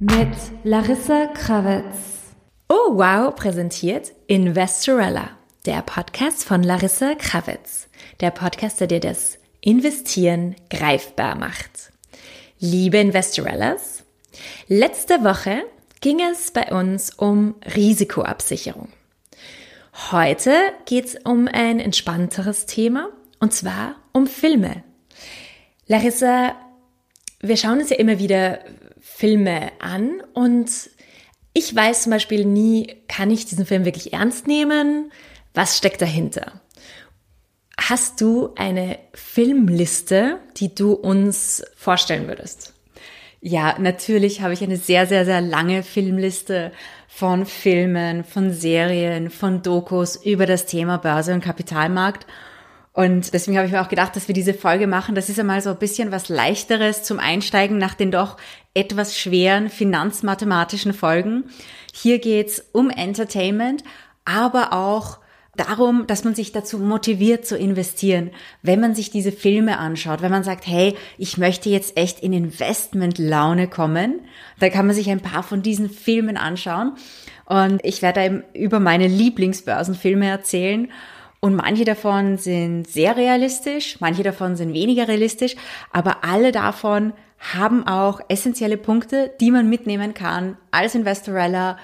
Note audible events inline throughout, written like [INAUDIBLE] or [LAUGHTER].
Mit Larissa Krawitz. Oh wow präsentiert Investorella, der Podcast von Larissa Krawitz. Der Podcast, der dir das Investieren greifbar macht. Liebe Investorellas, letzte Woche ging es bei uns um Risikoabsicherung. Heute geht es um ein entspannteres Thema und zwar um Filme. Larissa, wir schauen uns ja immer wieder Filme an und ich weiß zum Beispiel nie, kann ich diesen Film wirklich ernst nehmen? Was steckt dahinter? Hast du eine Filmliste, die du uns vorstellen würdest? Ja, natürlich habe ich eine sehr, sehr, sehr lange Filmliste von Filmen, von Serien, von Dokus über das Thema Börse und Kapitalmarkt. Und deswegen habe ich mir auch gedacht, dass wir diese Folge machen. Das ist einmal so ein bisschen was leichteres zum Einsteigen nach den doch etwas schweren finanzmathematischen Folgen. Hier geht's um Entertainment, aber auch darum, dass man sich dazu motiviert zu investieren, wenn man sich diese Filme anschaut, wenn man sagt, hey, ich möchte jetzt echt in Investmentlaune kommen, da kann man sich ein paar von diesen Filmen anschauen. Und ich werde eben über meine Lieblingsbörsenfilme erzählen. Und manche davon sind sehr realistisch, manche davon sind weniger realistisch, aber alle davon haben auch essentielle Punkte, die man mitnehmen kann als Investorella,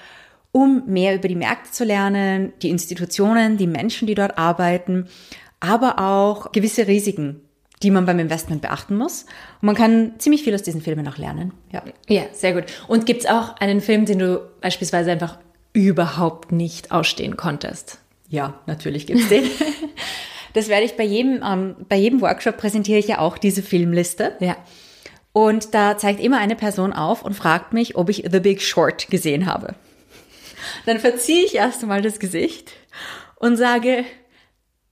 um mehr über die Märkte zu lernen, die Institutionen, die Menschen, die dort arbeiten, aber auch gewisse Risiken, die man beim Investment beachten muss. Und man kann ziemlich viel aus diesen Filmen auch lernen. Ja, ja sehr gut. Und gibt's auch einen Film, den du beispielsweise einfach überhaupt nicht ausstehen konntest? Ja, natürlich gibt's den. [LAUGHS] das werde ich bei jedem, ähm, bei jedem Workshop präsentiere ich ja auch diese Filmliste. Ja. Und da zeigt immer eine Person auf und fragt mich, ob ich The Big Short gesehen habe. Dann verziehe ich erst einmal das Gesicht und sage,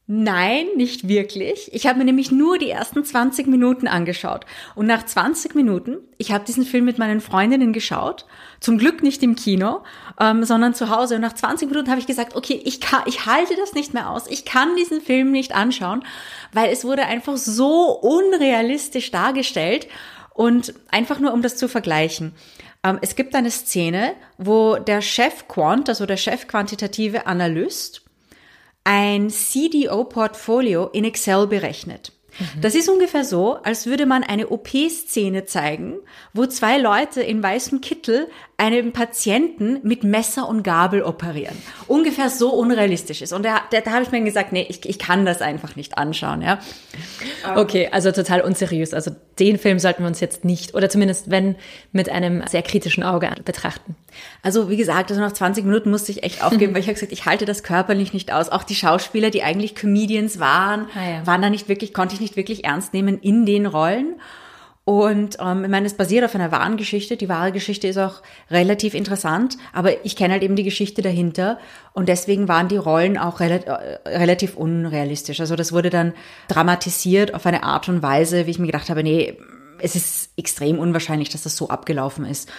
Nein, nicht wirklich. Ich habe mir nämlich nur die ersten 20 Minuten angeschaut. Und nach 20 Minuten, ich habe diesen Film mit meinen Freundinnen geschaut, zum Glück nicht im Kino, ähm, sondern zu Hause. Und nach 20 Minuten habe ich gesagt, okay, ich, kann, ich halte das nicht mehr aus. Ich kann diesen Film nicht anschauen, weil es wurde einfach so unrealistisch dargestellt. Und einfach nur, um das zu vergleichen. Ähm, es gibt eine Szene, wo der Chef Quant, also der Chef quantitative Analyst, ein CDO-Portfolio in Excel berechnet. Mhm. Das ist ungefähr so, als würde man eine OP-Szene zeigen, wo zwei Leute in weißem Kittel einen Patienten mit Messer und Gabel operieren. Ungefähr so unrealistisch ist. Und da, da, da habe ich mir gesagt, nee, ich, ich kann das einfach nicht anschauen. Ja. Okay, also total unseriös. Also den Film sollten wir uns jetzt nicht, oder zumindest wenn, mit einem sehr kritischen Auge betrachten. Also wie gesagt, also nach 20 Minuten musste ich echt aufgeben, [LAUGHS] weil ich habe gesagt, ich halte das körperlich nicht aus. Auch die Schauspieler, die eigentlich Comedians waren, ah, ja. waren da nicht wirklich, konnte ich nicht wirklich ernst nehmen in den Rollen. Und ähm, ich meine, es basiert auf einer wahren Geschichte. Die wahre Geschichte ist auch relativ interessant, aber ich kenne halt eben die Geschichte dahinter und deswegen waren die Rollen auch rel äh, relativ unrealistisch. Also das wurde dann dramatisiert auf eine Art und Weise, wie ich mir gedacht habe, nee, es ist extrem unwahrscheinlich, dass das so abgelaufen ist.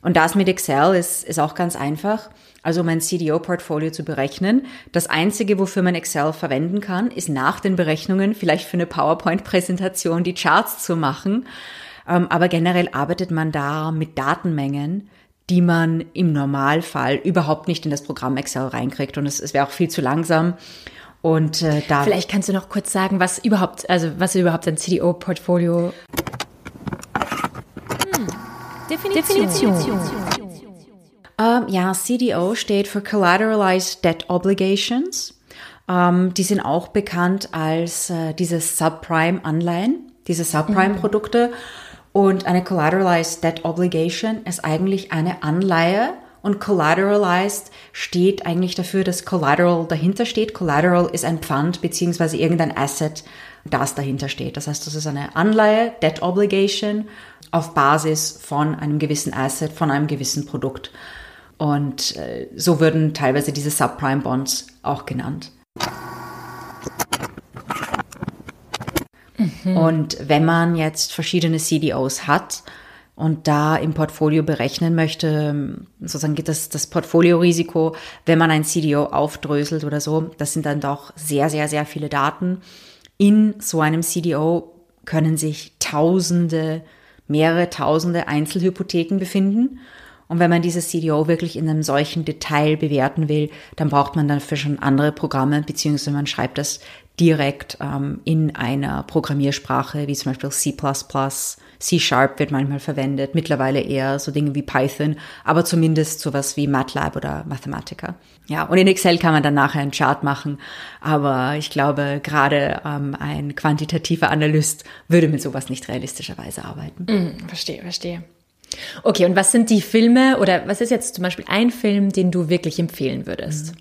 Und das mit Excel ist, ist auch ganz einfach. Also mein CDO-Portfolio zu berechnen. Das Einzige, wofür man Excel verwenden kann, ist nach den Berechnungen vielleicht für eine PowerPoint-Präsentation die Charts zu machen. Ähm, aber generell arbeitet man da mit Datenmengen, die man im Normalfall überhaupt nicht in das Programm Excel reinkriegt. Und es, es wäre auch viel zu langsam. Und äh, da vielleicht kannst du noch kurz sagen, was überhaupt, also was überhaupt ein CDO-Portfolio. Hm. Definition. Definition. Ähm, ja, CDO steht für Collateralized Debt Obligations. Ähm, die sind auch bekannt als äh, diese Subprime-Anleihen, diese Subprime-Produkte. Mhm. Und eine Collateralized Debt Obligation ist eigentlich eine Anleihe und collateralized steht eigentlich dafür, dass Collateral dahinter steht. Collateral ist ein Pfand beziehungsweise irgendein Asset, das dahinter steht. Das heißt, das ist eine Anleihe, Debt Obligation, auf Basis von einem gewissen Asset, von einem gewissen Produkt. Und äh, so würden teilweise diese Subprime Bonds auch genannt. Mhm. Und wenn man jetzt verschiedene CDOs hat, und da im Portfolio berechnen möchte, sozusagen geht das, das Portfoliorisiko, wenn man ein CDO aufdröselt oder so, das sind dann doch sehr, sehr, sehr viele Daten. In so einem CDO können sich Tausende, mehrere Tausende Einzelhypotheken befinden. Und wenn man dieses CDO wirklich in einem solchen Detail bewerten will, dann braucht man dafür schon andere Programme, beziehungsweise man schreibt das direkt ähm, in einer Programmiersprache, wie zum Beispiel C++, C-Sharp wird manchmal verwendet, mittlerweile eher so Dinge wie Python, aber zumindest sowas wie MATLAB oder Mathematica. Ja, und in Excel kann man dann nachher einen Chart machen, aber ich glaube, gerade ähm, ein quantitativer Analyst würde mit sowas nicht realistischerweise arbeiten. Mm, verstehe, verstehe. Okay, und was sind die Filme oder was ist jetzt zum Beispiel ein Film, den du wirklich empfehlen würdest?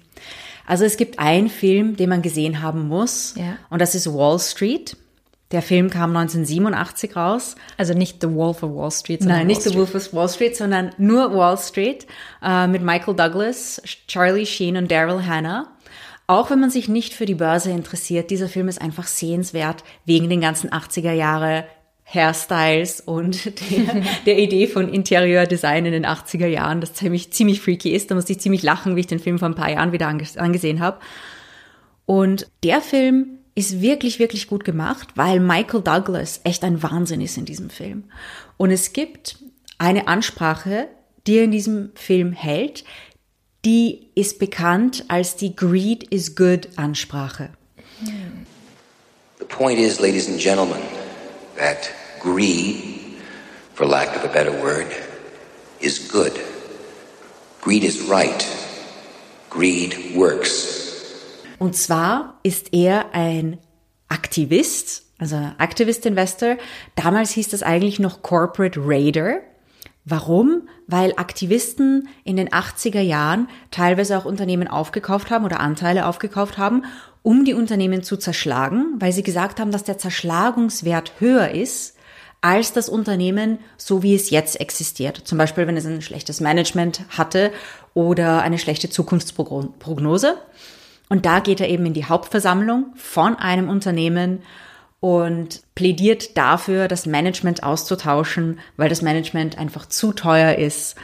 Also es gibt einen Film, den man gesehen haben muss, Ja. und das ist Wall Street. Der Film kam 1987 raus. Also nicht The Wolf of Wall Street, sondern Nein, nicht Wall The Street. Wolf of Wall Street, sondern nur Wall Street äh, mit Michael Douglas, Charlie Sheen und Daryl Hannah. Auch wenn man sich nicht für die Börse interessiert, dieser Film ist einfach sehenswert wegen den ganzen 80er Jahre Hairstyles und der, der Idee von Interieurdesign in den 80er Jahren, das ziemlich, ziemlich freaky ist. Da musste ich ziemlich lachen, wie ich den Film vor ein paar Jahren wieder ange angesehen habe. Und der Film ist wirklich, wirklich gut gemacht, weil Michael Douglas echt ein Wahnsinn ist in diesem Film. Und es gibt eine Ansprache, die er in diesem Film hält, die ist bekannt als die Greed is Good Ansprache. The point is, ladies and gentlemen, that greed, for lack of a better word, is good. Greed is right. Greed works. Und zwar ist er ein Aktivist, also Activist-Investor. Damals hieß das eigentlich noch Corporate Raider. Warum? Weil Aktivisten in den 80er Jahren teilweise auch Unternehmen aufgekauft haben oder Anteile aufgekauft haben, um die Unternehmen zu zerschlagen, weil sie gesagt haben, dass der Zerschlagungswert höher ist als das Unternehmen, so wie es jetzt existiert. Zum Beispiel, wenn es ein schlechtes Management hatte oder eine schlechte Zukunftsprognose. Und da geht er eben in die Hauptversammlung von einem Unternehmen und plädiert dafür, das Management auszutauschen, weil das Management einfach zu teuer ist.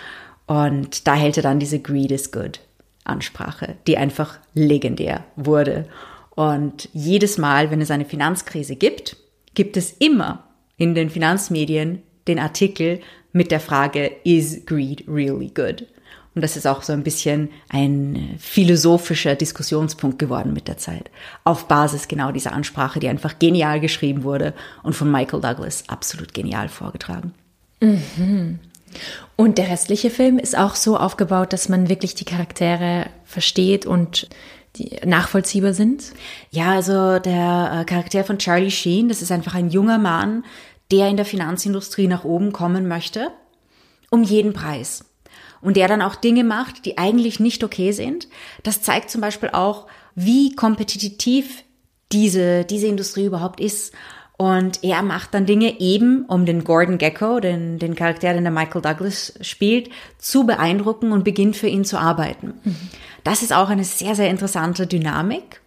Und da hält er dann diese Greed is Good Ansprache, die einfach legendär wurde. Und jedes Mal, wenn es eine Finanzkrise gibt, gibt es immer in den Finanzmedien den Artikel mit der Frage, is greed really good? Und das ist auch so ein bisschen ein philosophischer Diskussionspunkt geworden mit der Zeit. Auf Basis genau dieser Ansprache, die einfach genial geschrieben wurde und von Michael Douglas absolut genial vorgetragen. Und der restliche Film ist auch so aufgebaut, dass man wirklich die Charaktere versteht und die nachvollziehbar sind. Ja, also der äh, Charakter von Charlie Sheen, das ist einfach ein junger Mann, der in der Finanzindustrie nach oben kommen möchte, um jeden Preis. Und der dann auch Dinge macht, die eigentlich nicht okay sind. Das zeigt zum Beispiel auch, wie kompetitiv diese, diese Industrie überhaupt ist. Und er macht dann Dinge eben, um den Gordon Gecko, den, den Charakter, den der Michael Douglas spielt, zu beeindrucken und beginnt für ihn zu arbeiten. Das ist auch eine sehr, sehr interessante Dynamik.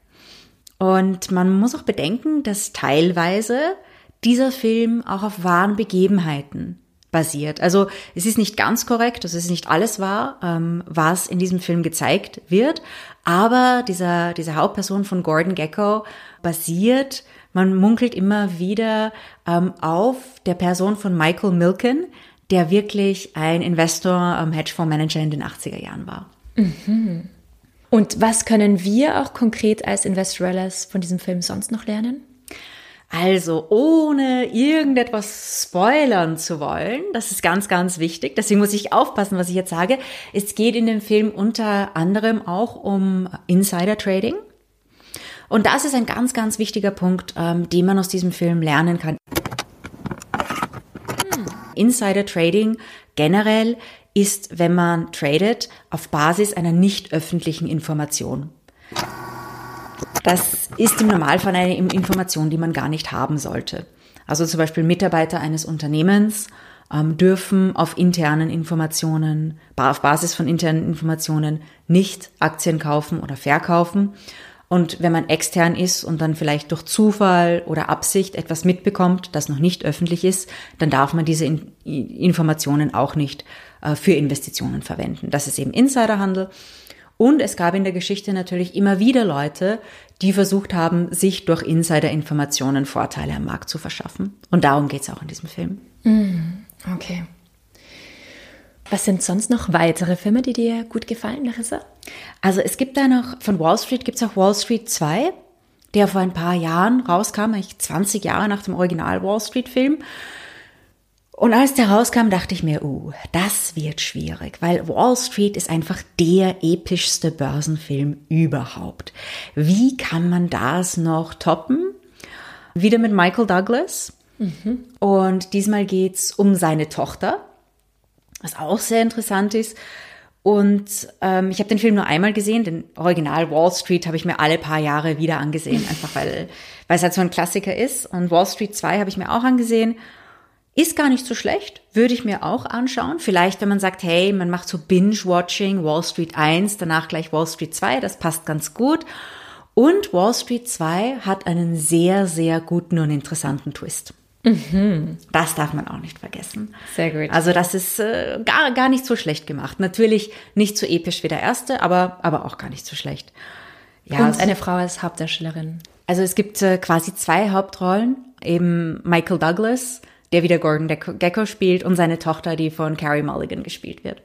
Und man muss auch bedenken, dass teilweise dieser Film auch auf wahren Begebenheiten basiert. Also es ist nicht ganz korrekt, also es ist nicht alles wahr, ähm, was in diesem Film gezeigt wird, aber dieser, diese Hauptperson von Gordon Gecko basiert, man munkelt immer wieder ähm, auf der Person von Michael Milken, der wirklich ein Investor, ähm, Hedgefondsmanager in den 80er Jahren war. Und was können wir auch konkret als Investorellas von diesem Film sonst noch lernen? Also, ohne irgendetwas spoilern zu wollen, das ist ganz, ganz wichtig. Deswegen muss ich aufpassen, was ich jetzt sage. Es geht in dem Film unter anderem auch um Insider Trading. Und das ist ein ganz, ganz wichtiger Punkt, ähm, den man aus diesem Film lernen kann. Insider Trading generell ist, wenn man tradet, auf Basis einer nicht öffentlichen Information. Das ist im Normalfall eine Information, die man gar nicht haben sollte. Also zum Beispiel Mitarbeiter eines Unternehmens ähm, dürfen auf internen Informationen, auf Basis von internen Informationen nicht Aktien kaufen oder verkaufen. Und wenn man extern ist und dann vielleicht durch Zufall oder Absicht etwas mitbekommt, das noch nicht öffentlich ist, dann darf man diese in Informationen auch nicht äh, für Investitionen verwenden. Das ist eben Insiderhandel. Und es gab in der Geschichte natürlich immer wieder Leute, die versucht haben, sich durch Insider-Informationen Vorteile am Markt zu verschaffen. Und darum geht es auch in diesem Film. Mm, okay. Was sind sonst noch weitere Filme, die dir gut gefallen, Larissa? Also es gibt da noch, von Wall Street gibt es auch Wall Street 2, der vor ein paar Jahren rauskam, eigentlich 20 Jahre nach dem Original Wall Street Film. Und als der rauskam, dachte ich mir, uh, das wird schwierig, weil Wall Street ist einfach der epischste Börsenfilm überhaupt. Wie kann man das noch toppen? Wieder mit Michael Douglas. Mhm. Und diesmal geht's um seine Tochter, was auch sehr interessant ist. Und ähm, ich habe den Film nur einmal gesehen, den Original Wall Street habe ich mir alle paar Jahre wieder angesehen, einfach weil, weil es halt so ein Klassiker ist. Und Wall Street 2 habe ich mir auch angesehen. Ist gar nicht so schlecht, würde ich mir auch anschauen. Vielleicht, wenn man sagt, hey, man macht so Binge-Watching, Wall Street 1, danach gleich Wall Street 2, das passt ganz gut. Und Wall Street 2 hat einen sehr, sehr guten und interessanten Twist. Mhm. Das darf man auch nicht vergessen. Sehr gut. Also das ist äh, gar, gar nicht so schlecht gemacht. Natürlich nicht so episch wie der erste, aber, aber auch gar nicht so schlecht. Ja, Und eine Frau als Hauptdarstellerin. Also es gibt äh, quasi zwei Hauptrollen. Eben Michael Douglas, der wieder Gordon Gecko spielt, und seine Tochter, die von Carrie Mulligan gespielt wird.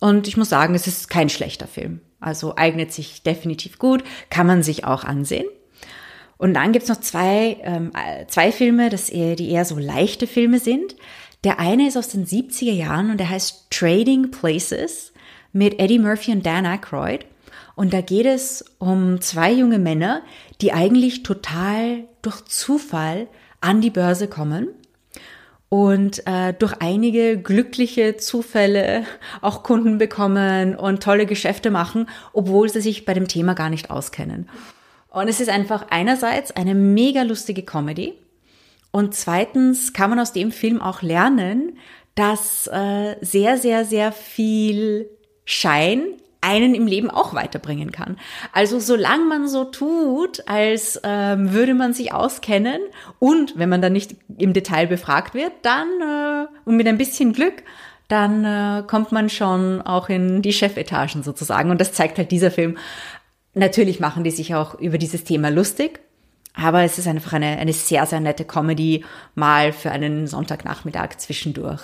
Und ich muss sagen, es ist kein schlechter Film. Also eignet sich definitiv gut, kann man sich auch ansehen. Und dann gibt's noch zwei, ähm, zwei Filme, das eher, die eher so leichte Filme sind. Der eine ist aus den 70er Jahren und der heißt Trading Places mit Eddie Murphy und Dan Aykroyd. Und da geht es um zwei junge Männer, die eigentlich total durch Zufall an die Börse kommen und äh, durch einige glückliche Zufälle auch Kunden bekommen und tolle Geschäfte machen, obwohl sie sich bei dem Thema gar nicht auskennen. Und es ist einfach einerseits eine mega lustige Comedy und zweitens kann man aus dem Film auch lernen, dass äh, sehr, sehr, sehr viel Schein einen im Leben auch weiterbringen kann. Also solange man so tut, als ähm, würde man sich auskennen und wenn man dann nicht im Detail befragt wird, dann äh, und mit ein bisschen Glück, dann äh, kommt man schon auch in die Chefetagen sozusagen. Und das zeigt halt dieser Film. Natürlich machen die sich auch über dieses Thema lustig, aber es ist einfach eine, eine sehr, sehr nette Comedy mal für einen Sonntagnachmittag zwischendurch.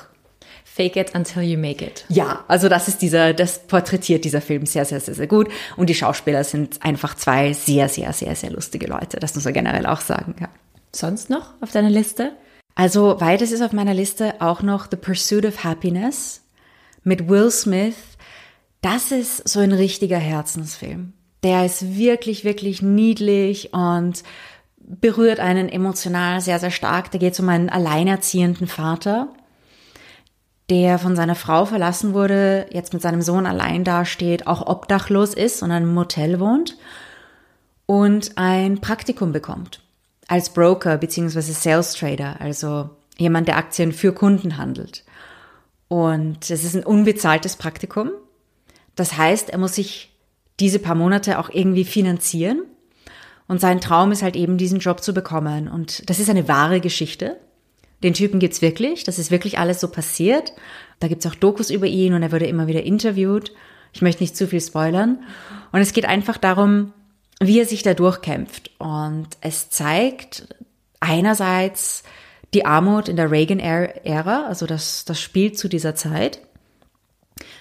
Fake it until you make it. Ja, also das ist dieser, das porträtiert dieser Film sehr, sehr, sehr, sehr gut. Und die Schauspieler sind einfach zwei sehr, sehr, sehr, sehr lustige Leute. Das muss man generell auch sagen, ja. Sonst noch auf deiner Liste? Also weiteres ist auf meiner Liste auch noch The Pursuit of Happiness mit Will Smith. Das ist so ein richtiger Herzensfilm. Der ist wirklich, wirklich niedlich und berührt einen emotional sehr, sehr stark. Da geht es um einen alleinerziehenden Vater, der von seiner Frau verlassen wurde, jetzt mit seinem Sohn allein dasteht, auch obdachlos ist und in einem Motel wohnt und ein Praktikum bekommt als Broker beziehungsweise Sales Trader, also jemand, der Aktien für Kunden handelt. Und es ist ein unbezahltes Praktikum. Das heißt, er muss sich diese paar Monate auch irgendwie finanzieren. Und sein Traum ist halt eben, diesen Job zu bekommen. Und das ist eine wahre Geschichte. Den Typen gibt's wirklich. Das ist wirklich alles so passiert. Da gibt's auch Dokus über ihn und er wurde immer wieder interviewt. Ich möchte nicht zu viel spoilern. Und es geht einfach darum, wie er sich da durchkämpft. Und es zeigt einerseits die Armut in der Reagan-Ära, also das, das spielt zu dieser Zeit.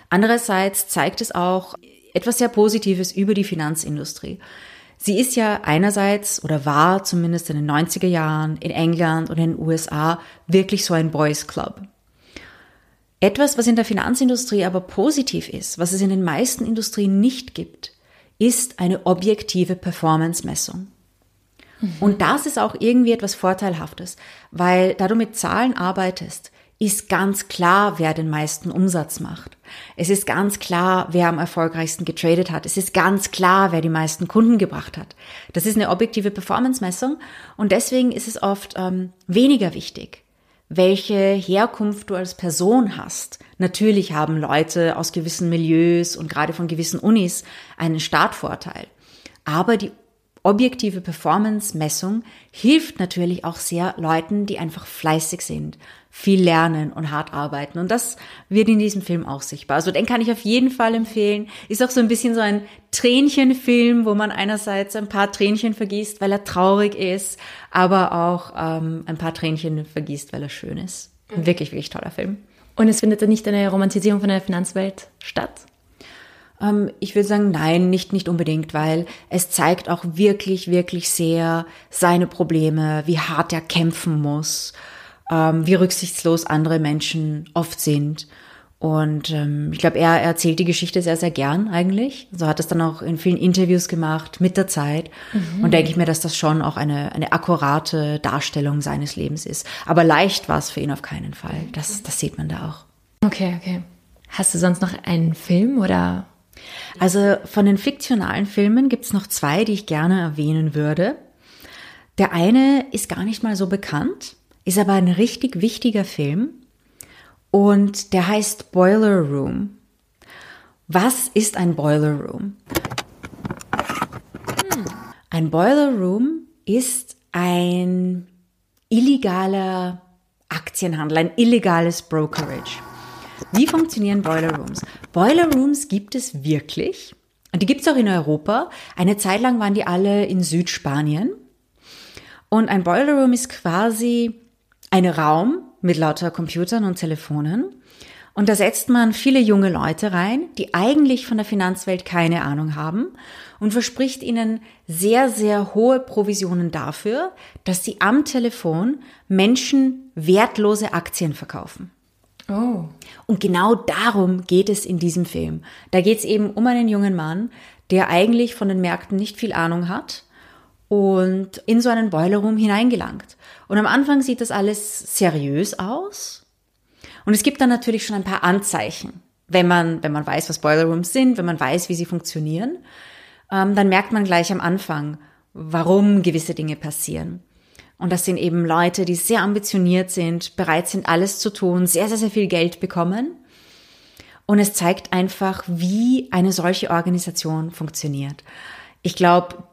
Andererseits zeigt es auch etwas sehr Positives über die Finanzindustrie. Sie ist ja einerseits oder war zumindest in den 90er Jahren in England und in den USA wirklich so ein Boys Club. Etwas, was in der Finanzindustrie aber positiv ist, was es in den meisten Industrien nicht gibt, ist eine objektive Performance-Messung. Mhm. Und das ist auch irgendwie etwas Vorteilhaftes, weil da du mit Zahlen arbeitest, ist ganz klar, wer den meisten Umsatz macht. Es ist ganz klar, wer am erfolgreichsten getradet hat. Es ist ganz klar, wer die meisten Kunden gebracht hat. Das ist eine objektive Performance-Messung und deswegen ist es oft ähm, weniger wichtig, welche Herkunft du als Person hast. Natürlich haben Leute aus gewissen Milieus und gerade von gewissen Unis einen Startvorteil. Aber die objektive Performance-Messung hilft natürlich auch sehr Leuten, die einfach fleißig sind, viel lernen und hart arbeiten. Und das wird in diesem Film auch sichtbar. Also den kann ich auf jeden Fall empfehlen. Ist auch so ein bisschen so ein Tränchenfilm, wo man einerseits ein paar Tränchen vergießt, weil er traurig ist, aber auch ähm, ein paar Tränchen vergießt, weil er schön ist. Ein wirklich, wirklich toller Film. Und es findet dann nicht eine Romantisierung von der Finanzwelt statt? Ähm, ich würde sagen, nein, nicht, nicht unbedingt, weil es zeigt auch wirklich, wirklich sehr seine Probleme, wie hart er kämpfen muss, ähm, wie rücksichtslos andere Menschen oft sind. Und ähm, ich glaube, er erzählt die Geschichte sehr, sehr gern eigentlich. So also hat es dann auch in vielen Interviews gemacht mit der Zeit. Mhm. Und denke ich mir, dass das schon auch eine, eine akkurate Darstellung seines Lebens ist. Aber leicht war es für ihn auf keinen Fall. Das, das sieht man da auch. Okay, okay. Hast du sonst noch einen Film oder also von den fiktionalen Filmen gibt es noch zwei, die ich gerne erwähnen würde. Der eine ist gar nicht mal so bekannt, ist aber ein richtig wichtiger Film und der heißt Boiler Room. Was ist ein Boiler Room? Ein Boiler Room ist ein illegaler Aktienhandel, ein illegales Brokerage. Wie funktionieren Boiler Rooms? Boiler Rooms gibt es wirklich. Und die gibt es auch in Europa. Eine Zeit lang waren die alle in Südspanien. Und ein Boiler Room ist quasi ein Raum mit lauter Computern und Telefonen. Und da setzt man viele junge Leute rein, die eigentlich von der Finanzwelt keine Ahnung haben und verspricht ihnen sehr, sehr hohe Provisionen dafür, dass sie am Telefon Menschen wertlose Aktien verkaufen. Oh. Und genau darum geht es in diesem Film. Da geht es eben um einen jungen Mann, der eigentlich von den Märkten nicht viel Ahnung hat und in so einen Boiler Room hineingelangt. Und am Anfang sieht das alles seriös aus. Und es gibt dann natürlich schon ein paar Anzeichen, wenn man, wenn man weiß, was Boiler Rooms sind, wenn man weiß, wie sie funktionieren, ähm, dann merkt man gleich am Anfang, warum gewisse Dinge passieren. Und das sind eben Leute, die sehr ambitioniert sind, bereit sind, alles zu tun, sehr, sehr, sehr viel Geld bekommen. Und es zeigt einfach, wie eine solche Organisation funktioniert. Ich glaube,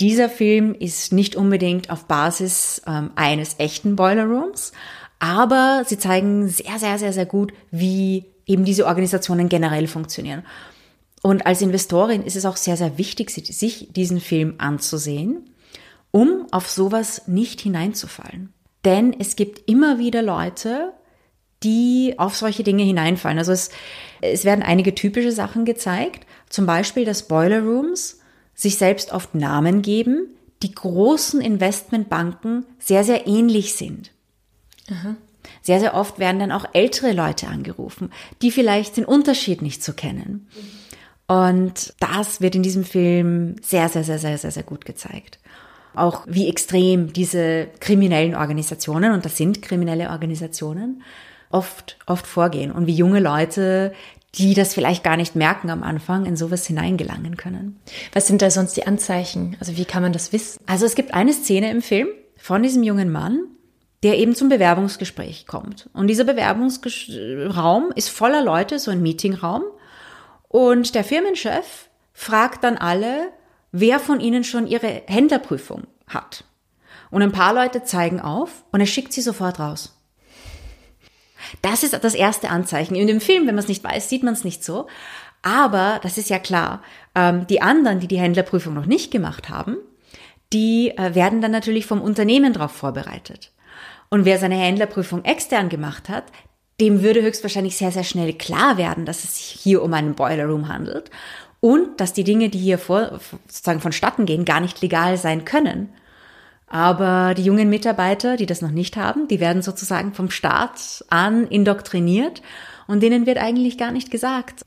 dieser Film ist nicht unbedingt auf Basis ähm, eines echten Boiler Rooms, aber sie zeigen sehr, sehr, sehr, sehr gut, wie eben diese Organisationen generell funktionieren. Und als Investorin ist es auch sehr, sehr wichtig, sich diesen Film anzusehen um auf sowas nicht hineinzufallen. Denn es gibt immer wieder Leute, die auf solche Dinge hineinfallen. Also es, es werden einige typische Sachen gezeigt, zum Beispiel, dass Boiler Rooms sich selbst oft Namen geben, die großen Investmentbanken sehr, sehr ähnlich sind. Aha. Sehr, sehr oft werden dann auch ältere Leute angerufen, die vielleicht den Unterschied nicht so kennen. Und das wird in diesem Film sehr, sehr, sehr, sehr, sehr, sehr gut gezeigt auch wie extrem diese kriminellen Organisationen, und das sind kriminelle Organisationen, oft, oft vorgehen und wie junge Leute die das vielleicht gar nicht merken am Anfang, in sowas hineingelangen können. Was sind da sonst die Anzeichen? Also wie kann man das wissen? Also es gibt eine Szene im Film von diesem jungen Mann, der eben zum Bewerbungsgespräch kommt. Und dieser Bewerbungsraum ist voller Leute, so ein Meetingraum. Und der Firmenchef fragt dann alle, wer von ihnen schon ihre Händlerprüfung hat. Und ein paar Leute zeigen auf und er schickt sie sofort raus. Das ist das erste Anzeichen. In dem Film, wenn man es nicht weiß, sieht man es nicht so. Aber das ist ja klar. Ähm, die anderen, die die Händlerprüfung noch nicht gemacht haben, die äh, werden dann natürlich vom Unternehmen darauf vorbereitet. Und wer seine Händlerprüfung extern gemacht hat, dem würde höchstwahrscheinlich sehr, sehr schnell klar werden, dass es sich hier um einen Boiler Room handelt und dass die Dinge, die hier vor, sozusagen vonstatten gehen, gar nicht legal sein können. Aber die jungen Mitarbeiter, die das noch nicht haben, die werden sozusagen vom Staat an indoktriniert und denen wird eigentlich gar nicht gesagt,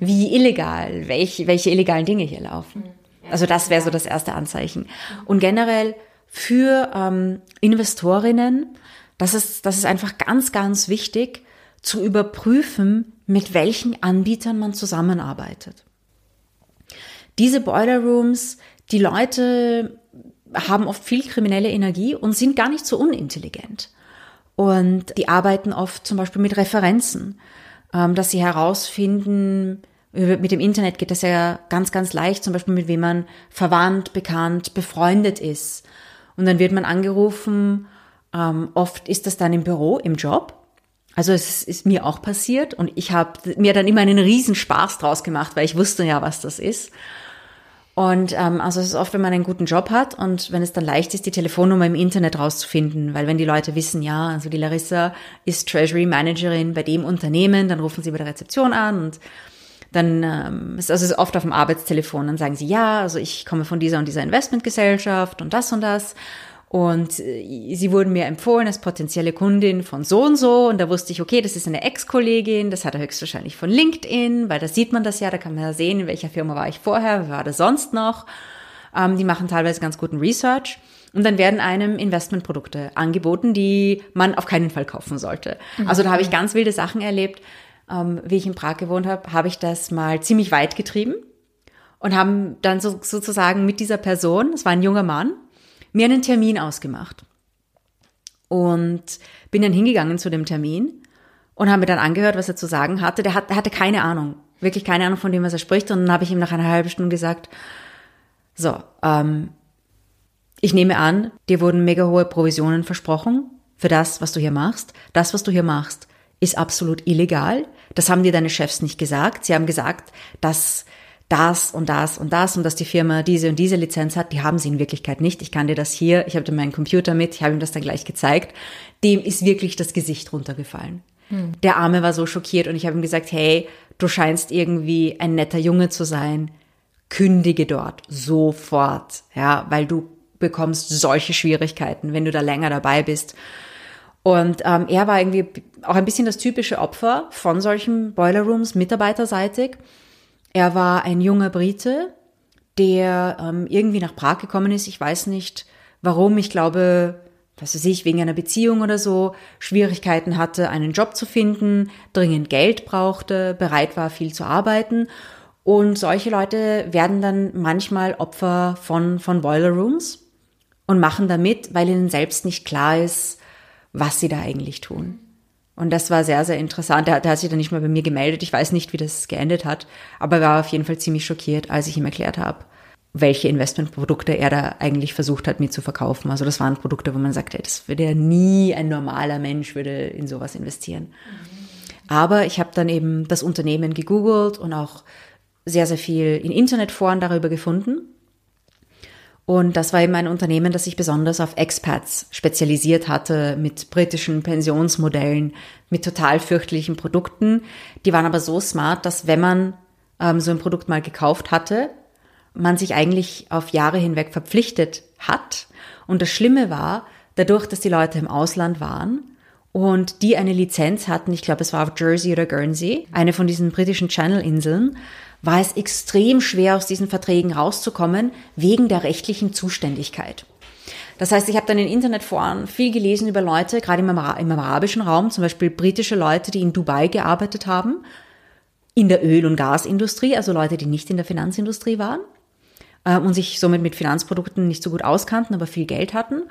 wie illegal, welche, welche illegalen Dinge hier laufen. Also das wäre so das erste Anzeichen. Und generell für ähm, Investorinnen, das ist, das ist einfach ganz, ganz wichtig zu überprüfen, mit welchen Anbietern man zusammenarbeitet. Diese Boiler Rooms, die Leute haben oft viel kriminelle Energie und sind gar nicht so unintelligent. Und die arbeiten oft zum Beispiel mit Referenzen, ähm, dass sie herausfinden, Mit dem Internet geht das ja ganz, ganz leicht, zum Beispiel mit wem man verwandt, bekannt, befreundet ist. Und dann wird man angerufen, ähm, oft ist das dann im Büro, im Job. Also es ist mir auch passiert und ich habe mir dann immer einen riesen Spaß draus gemacht, weil ich wusste ja, was das ist. Und ähm, also es ist oft, wenn man einen guten Job hat und wenn es dann leicht ist, die Telefonnummer im Internet rauszufinden, weil wenn die Leute wissen, ja, also die Larissa ist Treasury Managerin bei dem Unternehmen, dann rufen sie bei der Rezeption an und dann ähm, ist also oft auf dem Arbeitstelefon, dann sagen sie, ja, also ich komme von dieser und dieser Investmentgesellschaft und das und das. Und äh, sie wurden mir empfohlen als potenzielle Kundin von so und so. Und da wusste ich, okay, das ist eine Ex-Kollegin, das hat er höchstwahrscheinlich von LinkedIn, weil da sieht man das ja, da kann man ja sehen, in welcher Firma war ich vorher, wer war das sonst noch. Ähm, die machen teilweise ganz guten Research. Und dann werden einem Investmentprodukte angeboten, die man auf keinen Fall kaufen sollte. Mhm. Also da habe ich ganz wilde Sachen erlebt. Ähm, wie ich in Prag gewohnt habe, habe ich das mal ziemlich weit getrieben und haben dann so, sozusagen mit dieser Person, es war ein junger Mann, mir einen Termin ausgemacht. Und bin dann hingegangen zu dem Termin und habe mir dann angehört, was er zu sagen hatte. Der, hat, der hatte keine Ahnung, wirklich keine Ahnung von dem, was er spricht. Und dann habe ich ihm nach einer halben Stunde gesagt, so, ähm, ich nehme an, dir wurden mega hohe Provisionen versprochen für das, was du hier machst. Das, was du hier machst, ist absolut illegal. Das haben dir deine Chefs nicht gesagt. Sie haben gesagt, dass das und das und das und dass die Firma diese und diese Lizenz hat, die haben sie in Wirklichkeit nicht. Ich kann dir das hier, ich habe meinen Computer mit, ich habe ihm das dann gleich gezeigt. Dem ist wirklich das Gesicht runtergefallen. Hm. Der Arme war so schockiert und ich habe ihm gesagt, hey, du scheinst irgendwie ein netter Junge zu sein. Kündige dort sofort, ja, weil du bekommst solche Schwierigkeiten, wenn du da länger dabei bist. Und ähm, er war irgendwie auch ein bisschen das typische Opfer von solchen Boiler Rooms, mitarbeiterseitig. Er war ein junger Brite, der ähm, irgendwie nach Prag gekommen ist. Ich weiß nicht warum. Ich glaube, was weiß ich, wegen einer Beziehung oder so, Schwierigkeiten hatte, einen Job zu finden, dringend Geld brauchte, bereit war, viel zu arbeiten. Und solche Leute werden dann manchmal Opfer von, von Boiler Rooms und machen damit, weil ihnen selbst nicht klar ist, was sie da eigentlich tun. Und das war sehr, sehr interessant. Der, der hat sich dann nicht mehr bei mir gemeldet. Ich weiß nicht, wie das geendet hat, aber er war auf jeden Fall ziemlich schockiert, als ich ihm erklärt habe, welche Investmentprodukte er da eigentlich versucht hat, mir zu verkaufen. Also das waren Produkte, wo man sagt, ey, das würde ja nie ein normaler Mensch würde in sowas investieren. Aber ich habe dann eben das Unternehmen gegoogelt und auch sehr, sehr viel in Internetforen darüber gefunden und das war eben ein Unternehmen, das sich besonders auf Expats spezialisiert hatte, mit britischen Pensionsmodellen, mit total fürchterlichen Produkten. Die waren aber so smart, dass wenn man ähm, so ein Produkt mal gekauft hatte, man sich eigentlich auf Jahre hinweg verpflichtet hat. Und das Schlimme war, dadurch, dass die Leute im Ausland waren und die eine Lizenz hatten, ich glaube, es war auf Jersey oder Guernsey, eine von diesen britischen Channel-Inseln, war es extrem schwer, aus diesen Verträgen rauszukommen, wegen der rechtlichen Zuständigkeit. Das heißt, ich habe dann in Internetforen viel gelesen über Leute, gerade im, im arabischen Raum, zum Beispiel britische Leute, die in Dubai gearbeitet haben, in der Öl- und Gasindustrie, also Leute, die nicht in der Finanzindustrie waren äh, und sich somit mit Finanzprodukten nicht so gut auskannten, aber viel Geld hatten.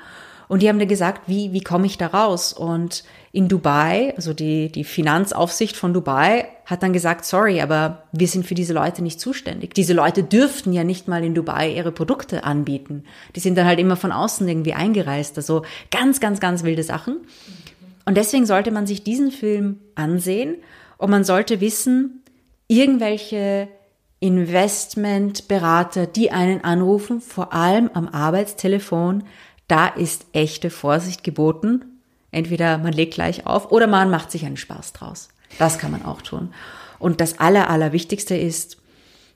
Und die haben dann gesagt, wie, wie komme ich da raus? Und in Dubai, also die, die Finanzaufsicht von Dubai, hat dann gesagt, sorry, aber wir sind für diese Leute nicht zuständig. Diese Leute dürften ja nicht mal in Dubai ihre Produkte anbieten. Die sind dann halt immer von außen irgendwie eingereist. Also ganz, ganz, ganz wilde Sachen. Und deswegen sollte man sich diesen Film ansehen und man sollte wissen, irgendwelche Investmentberater, die einen anrufen, vor allem am Arbeitstelefon, da ist echte Vorsicht geboten. Entweder man legt gleich auf oder man macht sich einen Spaß draus. Das kann man auch tun. Und das Aller, Allerwichtigste ist,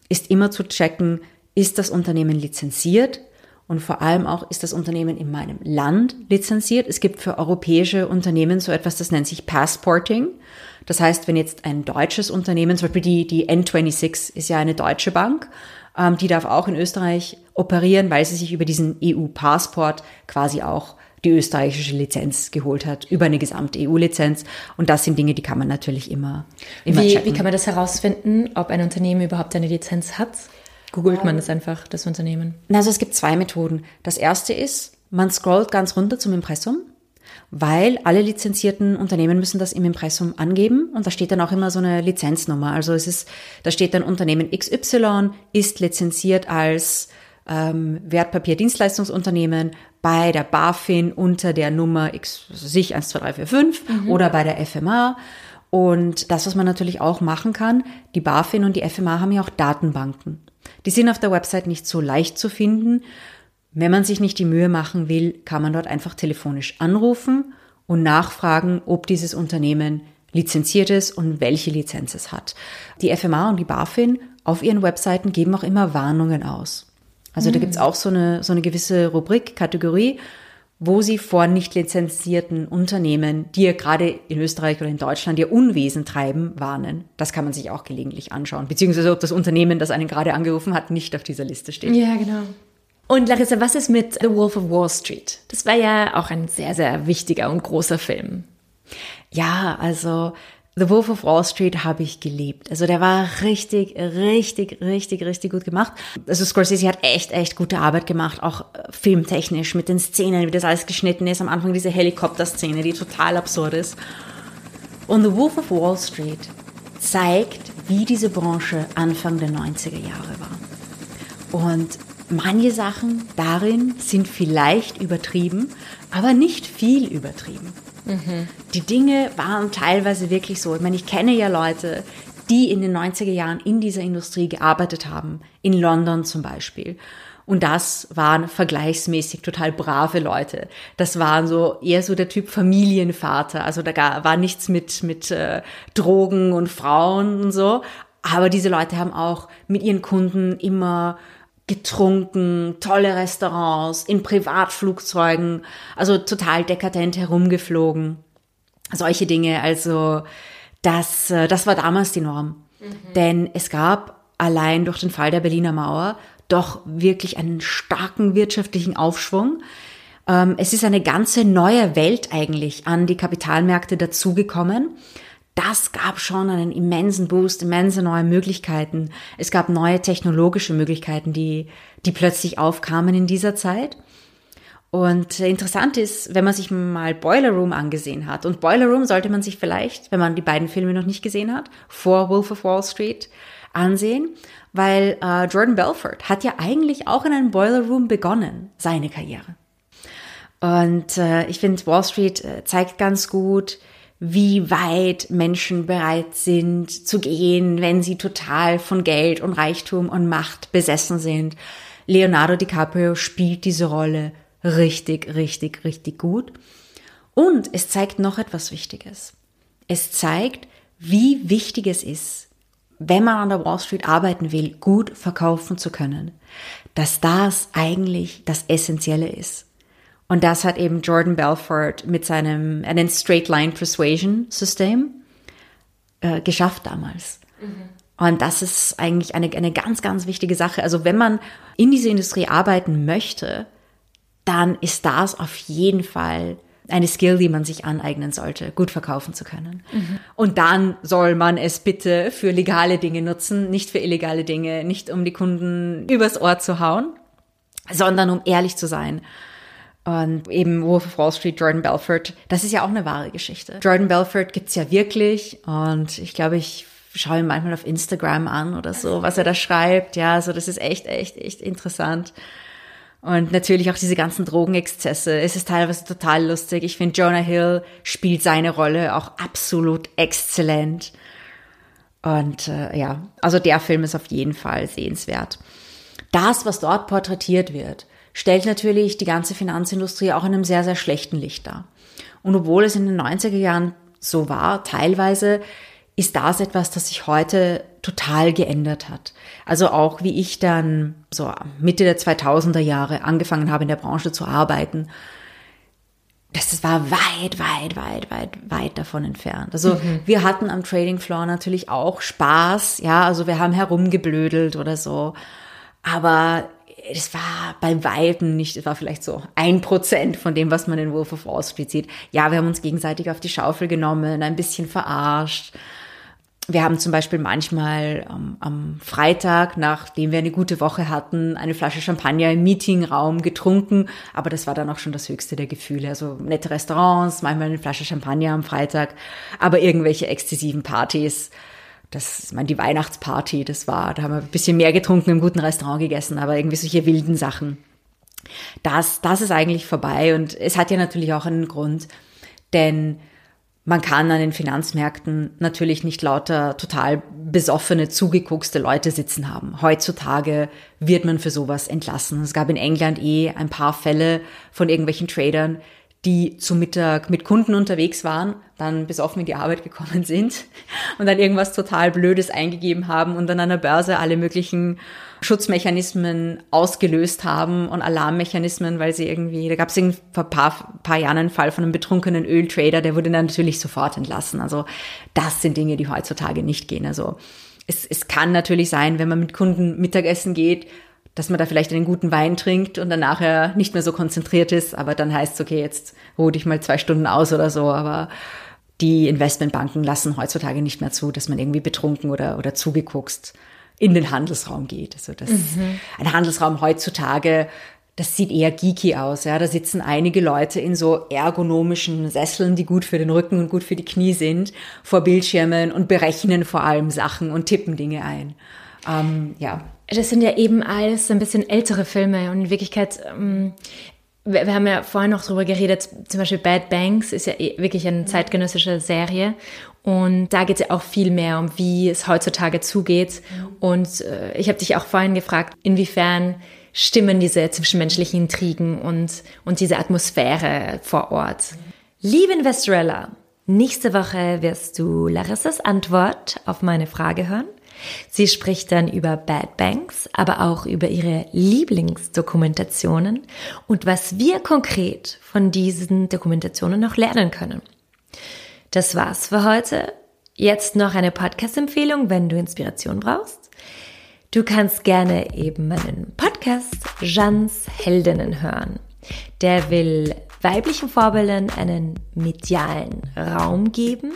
ist immer zu checken, ist das Unternehmen lizenziert? Und vor allem auch, ist das Unternehmen in meinem Land lizenziert? Es gibt für europäische Unternehmen so etwas, das nennt sich Passporting. Das heißt, wenn jetzt ein deutsches Unternehmen, zum Beispiel die, die N26 ist ja eine deutsche Bank, ähm, die darf auch in Österreich operieren, weil sie sich über diesen EU-Passport quasi auch die österreichische Lizenz geholt hat, über eine gesamte EU-Lizenz. Und das sind Dinge, die kann man natürlich immer, immer wie, checken. Wie kann man das herausfinden, ob ein Unternehmen überhaupt eine Lizenz hat? Googelt man das einfach, das Unternehmen? Also es gibt zwei Methoden. Das erste ist, man scrollt ganz runter zum Impressum weil alle lizenzierten Unternehmen müssen das im Impressum angeben und da steht dann auch immer so eine Lizenznummer. Also es ist, da steht dann Unternehmen XY ist lizenziert als ähm, Wertpapierdienstleistungsunternehmen bei der BaFin unter der Nummer X, sich 1, 2, 3, 4, 5 mhm. oder bei der FMA. Und das, was man natürlich auch machen kann, die BaFin und die FMA haben ja auch Datenbanken. Die sind auf der Website nicht so leicht zu finden. Wenn man sich nicht die Mühe machen will, kann man dort einfach telefonisch anrufen und nachfragen, ob dieses Unternehmen lizenziert ist und welche Lizenz es hat. Die FMA und die BaFin auf ihren Webseiten geben auch immer Warnungen aus. Also mhm. da gibt's auch so eine, so eine gewisse Rubrik, Kategorie, wo sie vor nicht lizenzierten Unternehmen, die ja gerade in Österreich oder in Deutschland ihr Unwesen treiben, warnen. Das kann man sich auch gelegentlich anschauen. Beziehungsweise ob das Unternehmen, das einen gerade angerufen hat, nicht auf dieser Liste steht. Ja, genau. Und Larissa, was ist mit The Wolf of Wall Street? Das war ja auch ein sehr, sehr wichtiger und großer Film. Ja, also The Wolf of Wall Street habe ich geliebt. Also der war richtig, richtig, richtig, richtig gut gemacht. Also Scorsese hat echt, echt gute Arbeit gemacht, auch äh, filmtechnisch mit den Szenen, wie das alles geschnitten ist. Am Anfang diese Helikopter-Szene, die total absurd ist. Und The Wolf of Wall Street zeigt, wie diese Branche Anfang der 90er Jahre war. Und manche Sachen darin sind vielleicht übertrieben, aber nicht viel übertrieben. Die Dinge waren teilweise wirklich so. Ich meine, ich kenne ja Leute, die in den 90er Jahren in dieser Industrie gearbeitet haben, in London zum Beispiel. Und das waren vergleichsmäßig total brave Leute. Das waren so eher so der Typ Familienvater. Also da war nichts mit, mit äh, Drogen und Frauen und so. Aber diese Leute haben auch mit ihren Kunden immer getrunken, tolle Restaurants, in Privatflugzeugen, also total dekadent herumgeflogen. Solche Dinge, also das, äh, das war damals die Norm. Mhm. Denn es gab allein durch den Fall der Berliner Mauer doch wirklich einen starken wirtschaftlichen Aufschwung. Ähm, es ist eine ganze neue Welt eigentlich an die Kapitalmärkte dazugekommen das gab schon einen immensen Boost, immense neue Möglichkeiten. Es gab neue technologische Möglichkeiten, die, die plötzlich aufkamen in dieser Zeit. Und interessant ist, wenn man sich mal Boiler Room angesehen hat. Und Boiler Room sollte man sich vielleicht, wenn man die beiden Filme noch nicht gesehen hat, vor Wolf of Wall Street ansehen, weil äh, Jordan Belfort hat ja eigentlich auch in einem Boiler Room begonnen, seine Karriere. Und äh, ich finde, Wall Street äh, zeigt ganz gut, wie weit Menschen bereit sind zu gehen, wenn sie total von Geld und Reichtum und Macht besessen sind. Leonardo DiCaprio spielt diese Rolle richtig, richtig, richtig gut. Und es zeigt noch etwas Wichtiges. Es zeigt, wie wichtig es ist, wenn man an der Wall Street arbeiten will, gut verkaufen zu können. Dass das eigentlich das Essentielle ist. Und das hat eben Jordan Belfort mit seinem einen Straight Line Persuasion System äh, geschafft damals. Mhm. Und das ist eigentlich eine, eine ganz, ganz wichtige Sache. Also wenn man in dieser Industrie arbeiten möchte, dann ist das auf jeden Fall eine Skill, die man sich aneignen sollte, gut verkaufen zu können. Mhm. Und dann soll man es bitte für legale Dinge nutzen, nicht für illegale Dinge, nicht um die Kunden übers Ohr zu hauen, sondern um ehrlich zu sein und eben Wolf of Wall Street, Jordan Belfort, das ist ja auch eine wahre Geschichte. Jordan Belfort gibt's ja wirklich und ich glaube, ich schaue ihn manchmal auf Instagram an oder so, was er da schreibt. Ja, also das ist echt, echt, echt interessant. Und natürlich auch diese ganzen Drogenexzesse. Es ist teilweise total lustig. Ich finde, Jonah Hill spielt seine Rolle auch absolut exzellent. Und äh, ja, also der Film ist auf jeden Fall sehenswert. Das, was dort porträtiert wird, stellt natürlich die ganze Finanzindustrie auch in einem sehr, sehr schlechten Licht dar. Und obwohl es in den 90er Jahren so war, teilweise ist das etwas, das sich heute total geändert hat. Also auch wie ich dann so Mitte der 2000er Jahre angefangen habe in der Branche zu arbeiten, das war weit, weit, weit, weit, weit davon entfernt. Also mhm. wir hatten am Trading Floor natürlich auch Spaß, ja, also wir haben herumgeblödelt oder so. Aber es war bei Weitem nicht, es war vielleicht so ein Prozent von dem, was man in Wolf of Wall Street sieht. Ja, wir haben uns gegenseitig auf die Schaufel genommen, ein bisschen verarscht. wir haben zum Beispiel manchmal ähm, am Freitag, nachdem wir eine gute Woche hatten, eine Flasche Champagner im Meetingraum getrunken, aber das war dann auch schon das höchste der Gefühle. Also nette Restaurants, manchmal eine Flasche Champagner am Freitag, aber irgendwelche exzessiven Partys. Das, ich meine, die Weihnachtsparty, das war, da haben wir ein bisschen mehr getrunken, im guten Restaurant gegessen, aber irgendwie solche wilden Sachen. Das, das ist eigentlich vorbei und es hat ja natürlich auch einen Grund, denn man kann an den Finanzmärkten natürlich nicht lauter total besoffene, zugeguckste Leute sitzen haben. Heutzutage wird man für sowas entlassen. Es gab in England eh ein paar Fälle von irgendwelchen Tradern, die zu Mittag mit Kunden unterwegs waren, dann besoffen in die Arbeit gekommen sind und dann irgendwas total Blödes eingegeben haben und an der Börse alle möglichen Schutzmechanismen ausgelöst haben und Alarmmechanismen, weil sie irgendwie, da gab es vor ein paar, paar Jahren einen Fall von einem betrunkenen Öltrader, der wurde dann natürlich sofort entlassen. Also das sind Dinge, die heutzutage nicht gehen. Also es, es kann natürlich sein, wenn man mit Kunden Mittagessen geht, dass man da vielleicht einen guten Wein trinkt und dann nachher nicht mehr so konzentriert ist, aber dann heißt es, okay, jetzt ruhe dich mal zwei Stunden aus oder so, aber die Investmentbanken lassen heutzutage nicht mehr zu, dass man irgendwie betrunken oder, oder zugeguckst in den Handelsraum geht. Also das, mhm. ein Handelsraum heutzutage, das sieht eher geeky aus. Ja, da sitzen einige Leute in so ergonomischen Sesseln, die gut für den Rücken und gut für die Knie sind, vor Bildschirmen und berechnen vor allem Sachen und tippen Dinge ein. Ähm, ja, das sind ja eben alles ein bisschen ältere Filme und in Wirklichkeit, ähm, wir, wir, haben ja vorhin noch drüber geredet, zum Beispiel Bad Banks ist ja eh wirklich eine zeitgenössische Serie und da geht es ja auch viel mehr um, wie es heutzutage zugeht. Und äh, ich habe dich auch vorhin gefragt, inwiefern stimmen diese zwischenmenschlichen Intrigen und, und diese Atmosphäre vor Ort. Liebe Investorella, nächste Woche wirst du Larissas Antwort auf meine Frage hören. Sie spricht dann über Bad Banks, aber auch über ihre Lieblingsdokumentationen und was wir konkret von diesen Dokumentationen noch lernen können. Das war's für heute. Jetzt noch eine Podcast-Empfehlung, wenn du Inspiration brauchst. Du kannst gerne eben meinen Podcast Jans Heldinnen hören. Der will weiblichen Vorbildern einen medialen Raum geben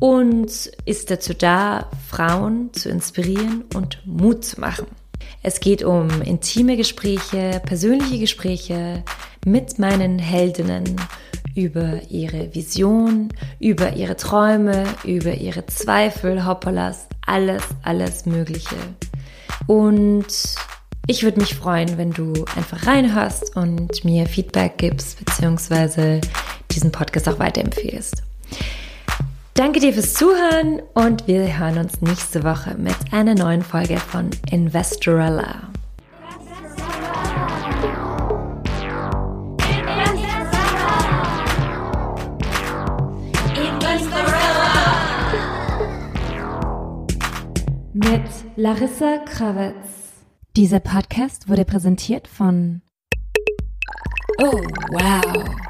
und ist dazu da, Frauen zu inspirieren und Mut zu machen. Es geht um intime Gespräche, persönliche Gespräche mit meinen Heldinnen über ihre Vision, über ihre Träume, über ihre Zweifel, Hoppalas, alles, alles Mögliche. Und ich würde mich freuen, wenn du einfach reinhörst und mir Feedback gibst, beziehungsweise diesen Podcast auch weiterempfehlst. Danke dir fürs Zuhören und wir hören uns nächste Woche mit einer neuen Folge von Investorella. Mit Larissa Krawitz. Dieser Podcast wurde präsentiert von Oh, wow.